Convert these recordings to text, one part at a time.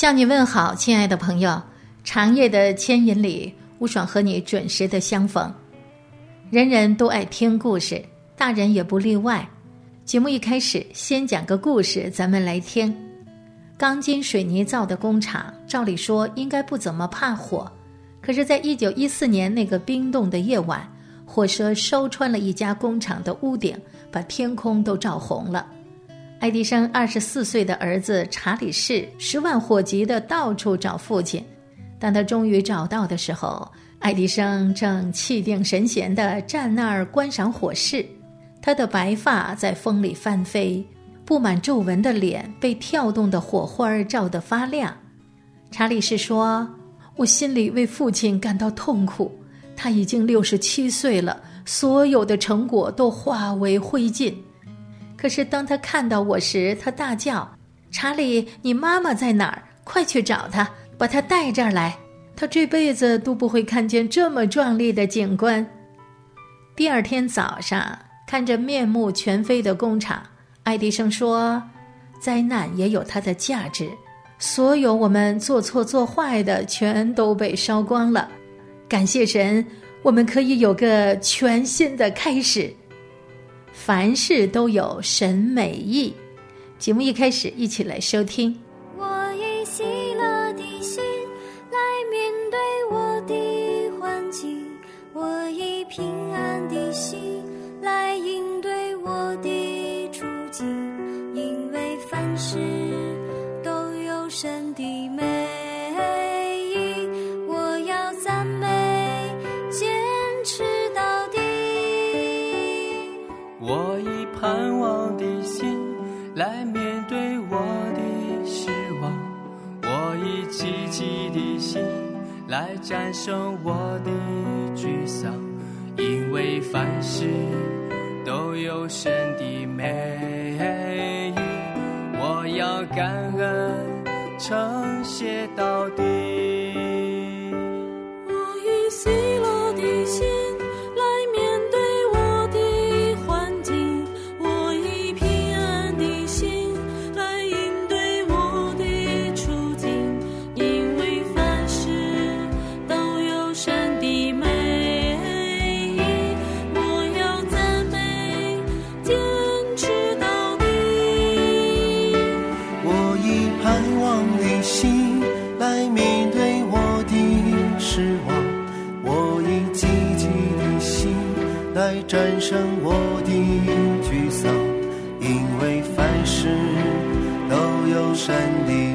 向你问好，亲爱的朋友。长夜的牵引里，吴爽和你准时的相逢。人人都爱听故事，大人也不例外。节目一开始，先讲个故事，咱们来听。钢筋水泥造的工厂，照理说应该不怎么怕火，可是，在一九一四年那个冰冻的夜晚，火舌烧穿了一家工厂的屋顶，把天空都照红了。爱迪生二十四岁的儿子查理士十万火急的到处找父亲，当他终于找到的时候，爱迪生正气定神闲的站那儿观赏火势，他的白发在风里翻飞，布满皱纹的脸被跳动的火花照得发亮。查理士说：“我心里为父亲感到痛苦，他已经六十七岁了，所有的成果都化为灰烬。”可是当他看到我时，他大叫：“查理，你妈妈在哪儿？快去找她，把她带这儿来！他这辈子都不会看见这么壮丽的景观。”第二天早上，看着面目全非的工厂，爱迪生说：“灾难也有它的价值，所有我们做错做坏的，全都被烧光了。感谢神，我们可以有个全新的开始。”凡事都有审美意。节目一开始，一起来收听。我以积极的心来战胜我的沮丧，因为凡事都有神的美意，我要感恩，称谢到底。山顶。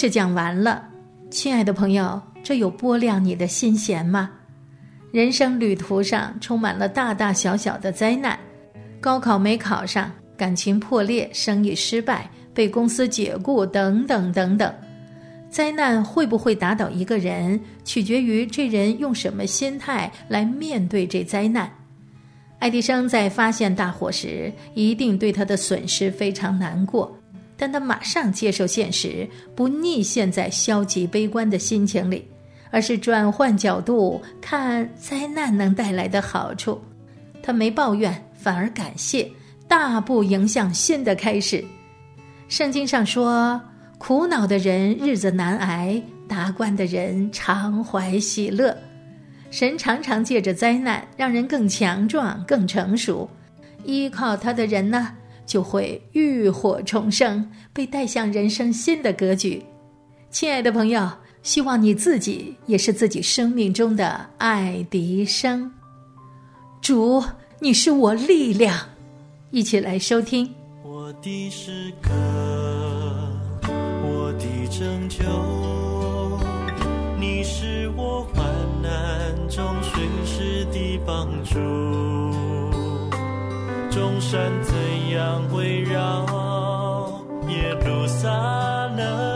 事讲完了，亲爱的朋友，这有拨亮你的心弦吗？人生旅途上充满了大大小小的灾难，高考没考上，感情破裂，生意失败，被公司解雇，等等等等。灾难会不会打倒一个人，取决于这人用什么心态来面对这灾难。爱迪生在发现大火时，一定对他的损失非常难过，但他马上接受现实，不溺陷在消极悲观的心情里，而是转换角度看灾难能带来的好处。他没抱怨，反而感谢，大步迎向新的开始。圣经上说：“苦恼的人日子难挨，达观的人常怀喜乐。”神常常借着灾难让人更强壮、更成熟，依靠他的人呢，就会浴火重生，被带向人生新的格局。亲爱的朋友，希望你自己也是自己生命中的爱迪生。主，你是我力量，一起来收听。我的诗歌，我的拯救，你是我患难中随时的帮助。众山怎样围绕？耶路撒冷，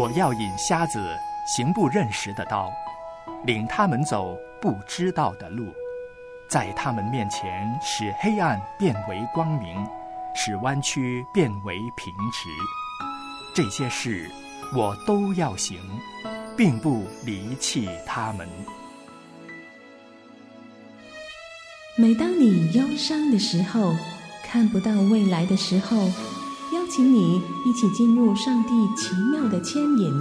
我要引瞎子行不认识的道，领他们走不知道的路，在他们面前使黑暗变为光明，使弯曲变为平直。这些事我都要行，并不离弃他们。每当你忧伤的时候，看不到未来的时候，请你一起进入上帝奇妙的牵引。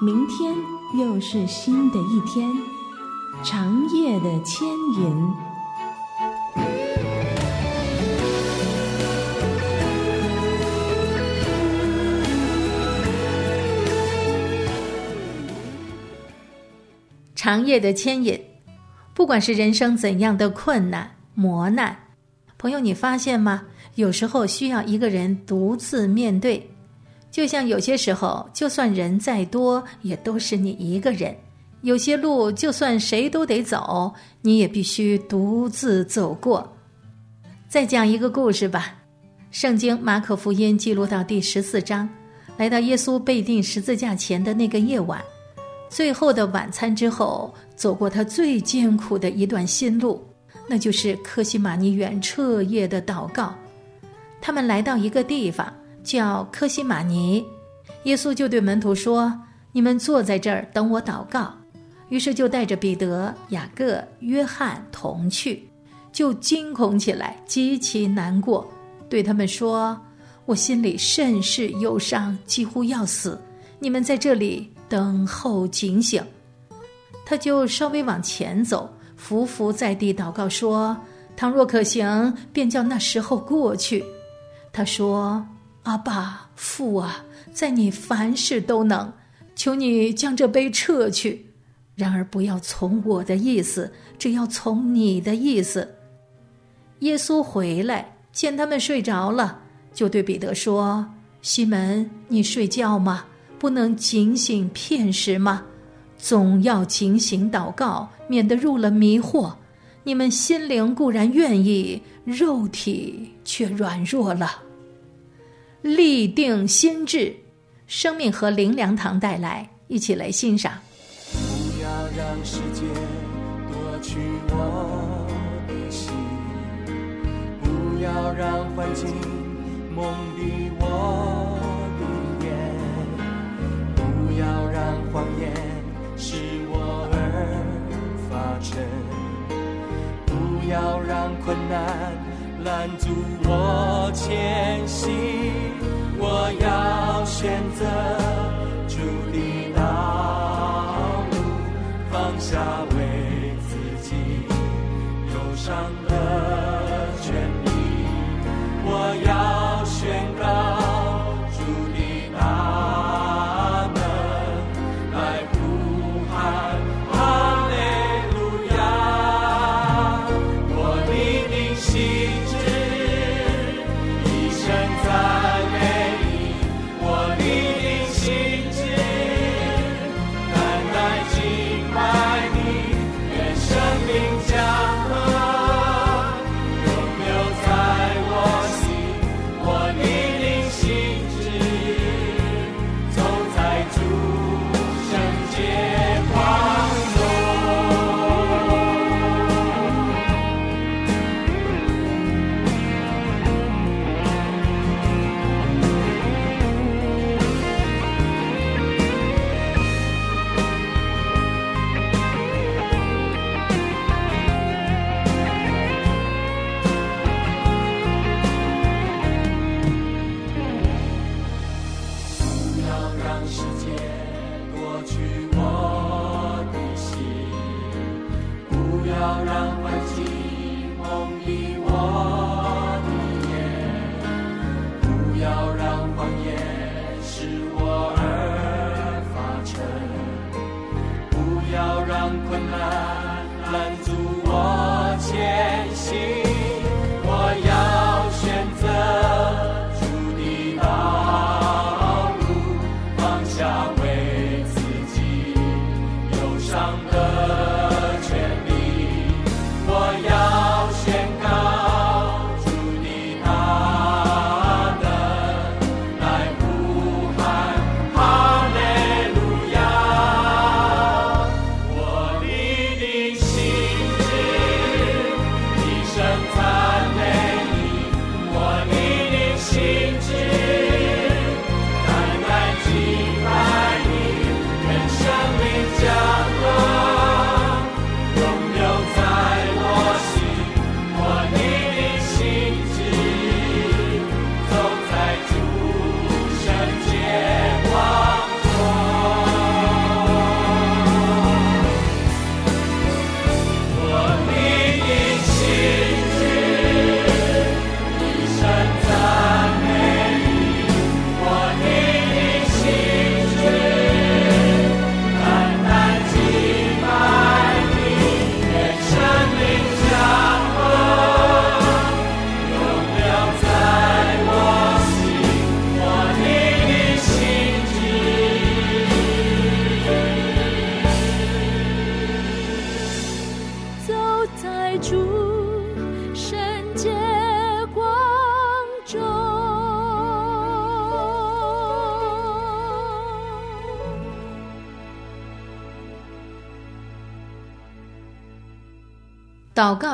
明天又是新的一天，长夜的牵引。长夜的牵引，不管是人生怎样的困难磨难，朋友，你发现吗？有时候需要一个人独自面对，就像有些时候，就算人再多，也都是你一个人；有些路，就算谁都得走，你也必须独自走过。再讲一个故事吧，《圣经马可福音》记录到第十四章，来到耶稣被钉十字架前的那个夜晚。最后的晚餐之后，走过他最艰苦的一段心路，那就是科西玛尼园彻夜的祷告。他们来到一个地方叫科西玛尼，耶稣就对门徒说：“你们坐在这儿等我祷告。”于是就带着彼得、雅各、约翰同去，就惊恐起来，极其难过，对他们说：“我心里甚是忧伤，几乎要死。你们在这里。”等候警醒，他就稍微往前走，伏伏在地祷告说：“倘若可行，便叫那时候过去。”他说：“阿爸父啊，在你凡事都能，求你将这杯撤去。然而不要从我的意思，只要从你的意思。”耶稣回来见他们睡着了，就对彼得说：“西门，你睡觉吗？”不能警醒片时吗？总要警醒祷告，免得入了迷惑。你们心灵固然愿意，肉体却软弱了。立定心志，生命和灵粮堂带来，一起来欣赏。不要让世界夺去我的心，不要让环境蒙蔽我的眼，不要让谎言使我而发沉，要让困难拦阻我前行。我要选择主的道路，放下为自己忧伤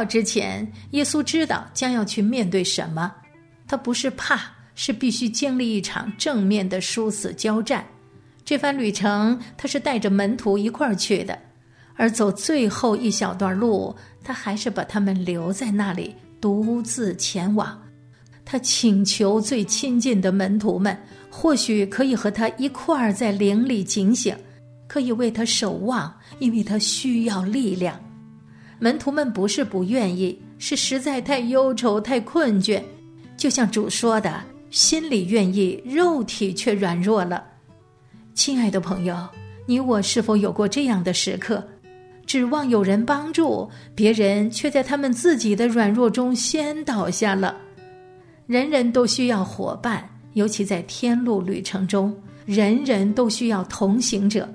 之前，耶稣知道将要去面对什么，他不是怕，是必须经历一场正面的殊死交战。这番旅程，他是带着门徒一块儿去的，而走最后一小段路，他还是把他们留在那里，独自前往。他请求最亲近的门徒们，或许可以和他一块儿在灵里警醒，可以为他守望，因为他需要力量。门徒们不是不愿意，是实在太忧愁、太困倦，就像主说的：“心里愿意，肉体却软弱了。”亲爱的朋友，你我是否有过这样的时刻？指望有人帮助，别人却在他们自己的软弱中先倒下了。人人都需要伙伴，尤其在天路旅程中，人人都需要同行者。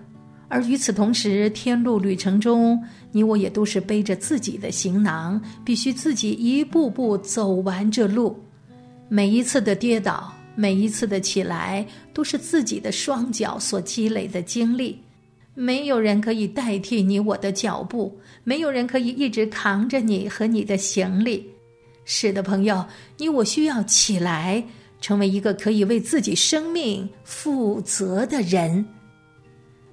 而与此同时，天路旅程中，你我也都是背着自己的行囊，必须自己一步步走完这路。每一次的跌倒。每一次的起来，都是自己的双脚所积累的经历，没有人可以代替你我的脚步，没有人可以一直扛着你和你的行李。是的，朋友，你我需要起来，成为一个可以为自己生命负责的人。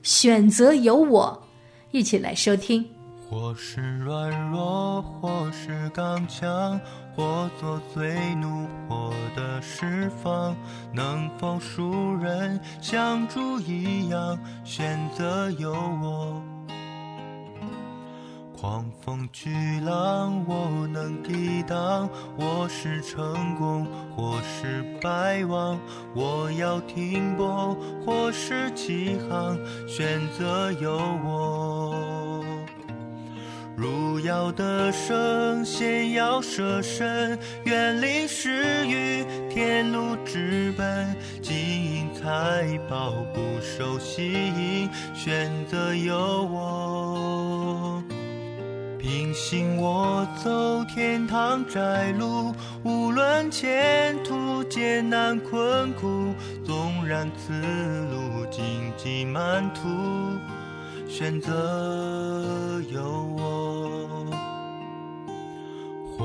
选择由我，一起来收听。或是软弱，或是刚强。或做最怒火的释放，能否熟人像猪一样选择有我？狂风巨浪我能抵挡，我是成功或是败亡，我要停泊或是起航，选择有我。如要得胜，先要舍身，远离失语，天路直奔，金银财宝不受吸引，选择有我。平行我走天堂窄路，无论前途艰难困苦，纵然此路荆棘满途。选择有我，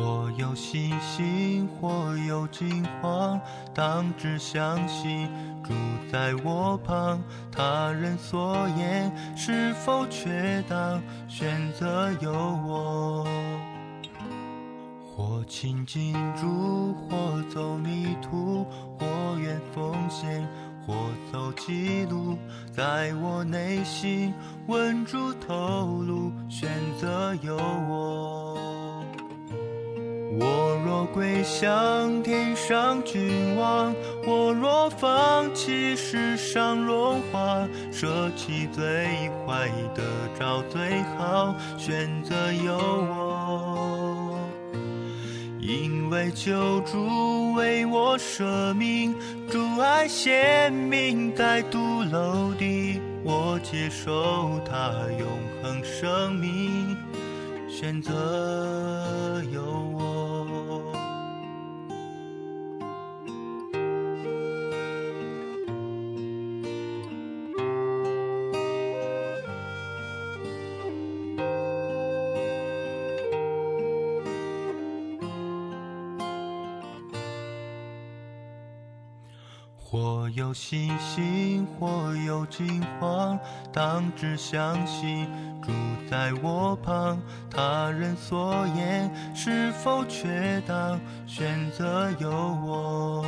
或有信心，或有惊慌，当只相信住在我旁。他人所言是否确当？选择有我，或亲近主，或走迷途，或愿奉献。或走歧路，在我内心稳住头颅，选择有我。我若归向天上君王，我若放弃世上荣华，舍弃最坏的找最好，选择有我。因为救主为我舍命，主爱显明在独楼地，我接受他永恒生命，选择有或有信心，或有惊慌，当只相信住在我旁。他人所言是否确当？选择有我。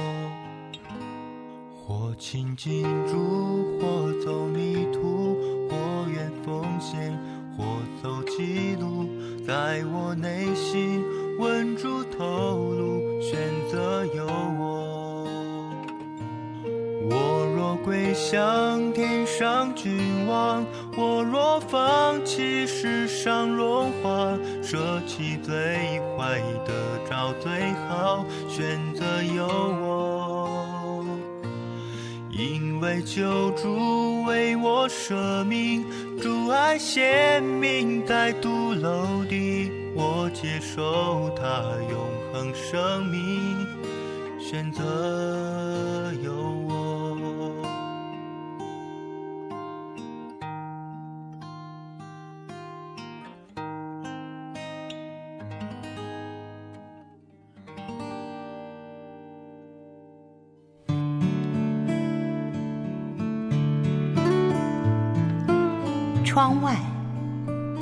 或亲近主，或走迷途，或愿奉献，或走歧路，在我内心稳住头颅，选择有我。归向天上君王，我若放弃世上荣华，舍弃最坏的找最好，选择有我。因为救主为我舍命，主爱显明在独楼地，我接受他永恒生命，选择有窗外，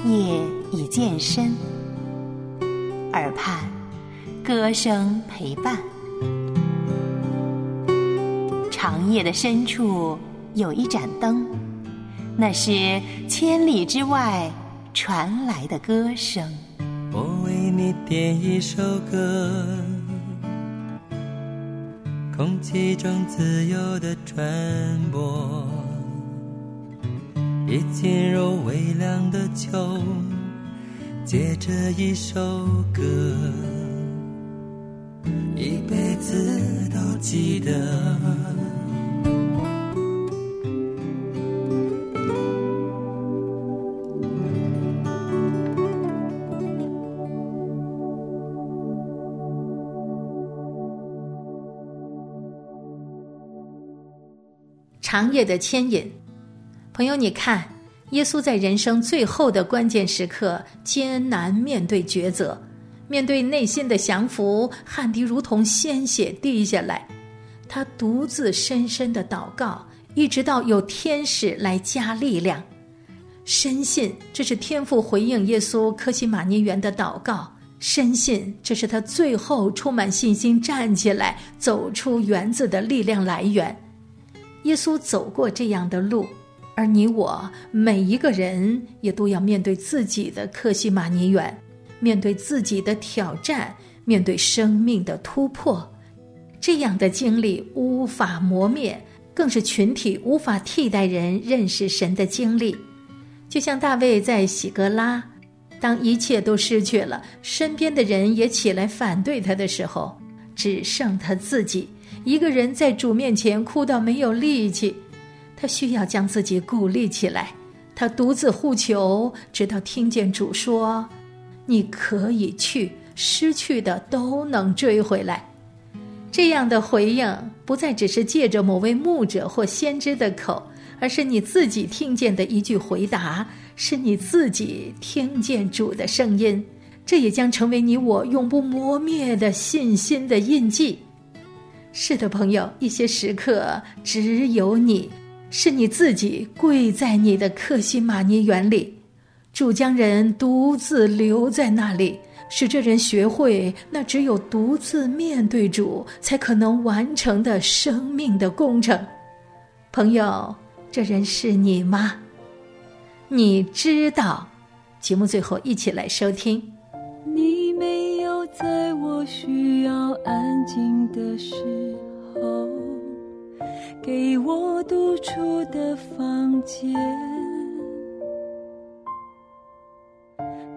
夜已渐深，耳畔歌声陪伴。长夜的深处有一盏灯，那是千里之外传来的歌声。我为你点一首歌，空气中自由的传播，一进入微凉的秋，借着一首歌，一辈子都记得。长夜的牵引，朋友，你看，耶稣在人生最后的关键时刻艰难面对抉择，面对内心的降服，汗滴如同鲜血滴下来，他独自深深的祷告，一直到有天使来加力量，深信这是天父回应耶稣科西玛尼园的祷告，深信这是他最后充满信心站起来走出园子的力量来源。耶稣走过这样的路，而你我每一个人也都要面对自己的克西玛尼园，面对自己的挑战，面对生命的突破。这样的经历无法磨灭，更是群体无法替代人认识神的经历。就像大卫在喜格拉，当一切都失去了，身边的人也起来反对他的时候，只剩他自己。一个人在主面前哭到没有力气，他需要将自己鼓励起来。他独自呼求，直到听见主说：“你可以去，失去的都能追回来。”这样的回应不再只是借着某位牧者或先知的口，而是你自己听见的一句回答，是你自己听见主的声音。这也将成为你我永不磨灭的信心的印记。是的，朋友，一些时刻只有你，是你自己跪在你的克西玛尼园里，主将人独自留在那里，使这人学会那只有独自面对主才可能完成的生命的工程。朋友，这人是你吗？你知道？节目最后，一起来收听。你没有在我需要安静的时候，给我独处的房间。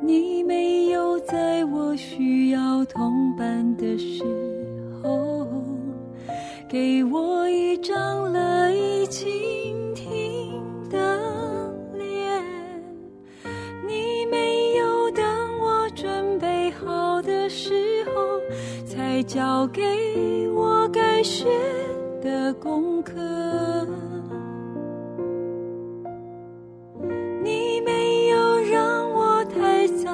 你没有在我需要同伴的时候，给我一张乐意倾听的脸。你没有等我准备好的时候，才交给我该学的功课。你没有让我太早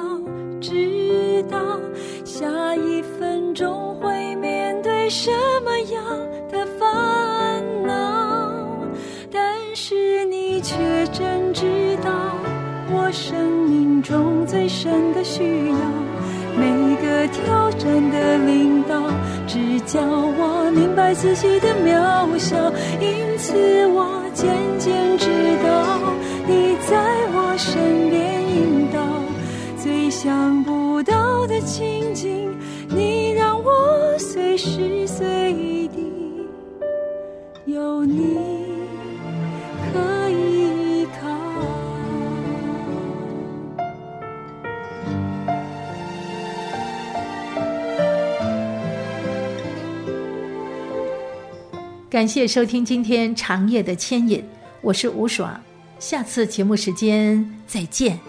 知道下一分钟会面对什么样的烦恼，但是你却真知道我生命中最深的需要。每个挑战的领导，只叫我白自己的渺小，因此我渐渐知道你在我身边引导。最想不到的情景，你让我随时随地有你感谢收听今天长夜的牵引，我是吴爽，下次节目时间再见。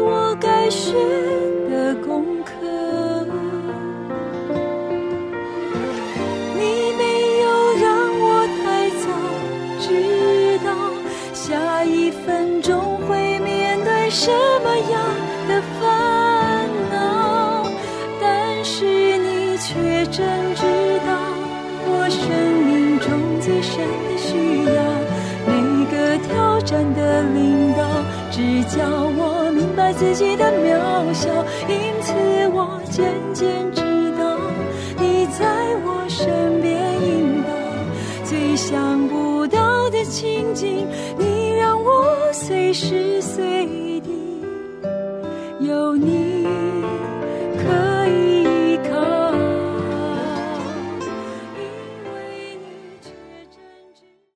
我该学的功课。你没有让我太早知道，下一分钟会面对什么样的烦恼，但是你却真知道我生命中最深的需要。每个挑战的领导，只叫我明白自己的渺小，因此我渐渐知道你在我身边引导。最想不到的情景，你让我随时随地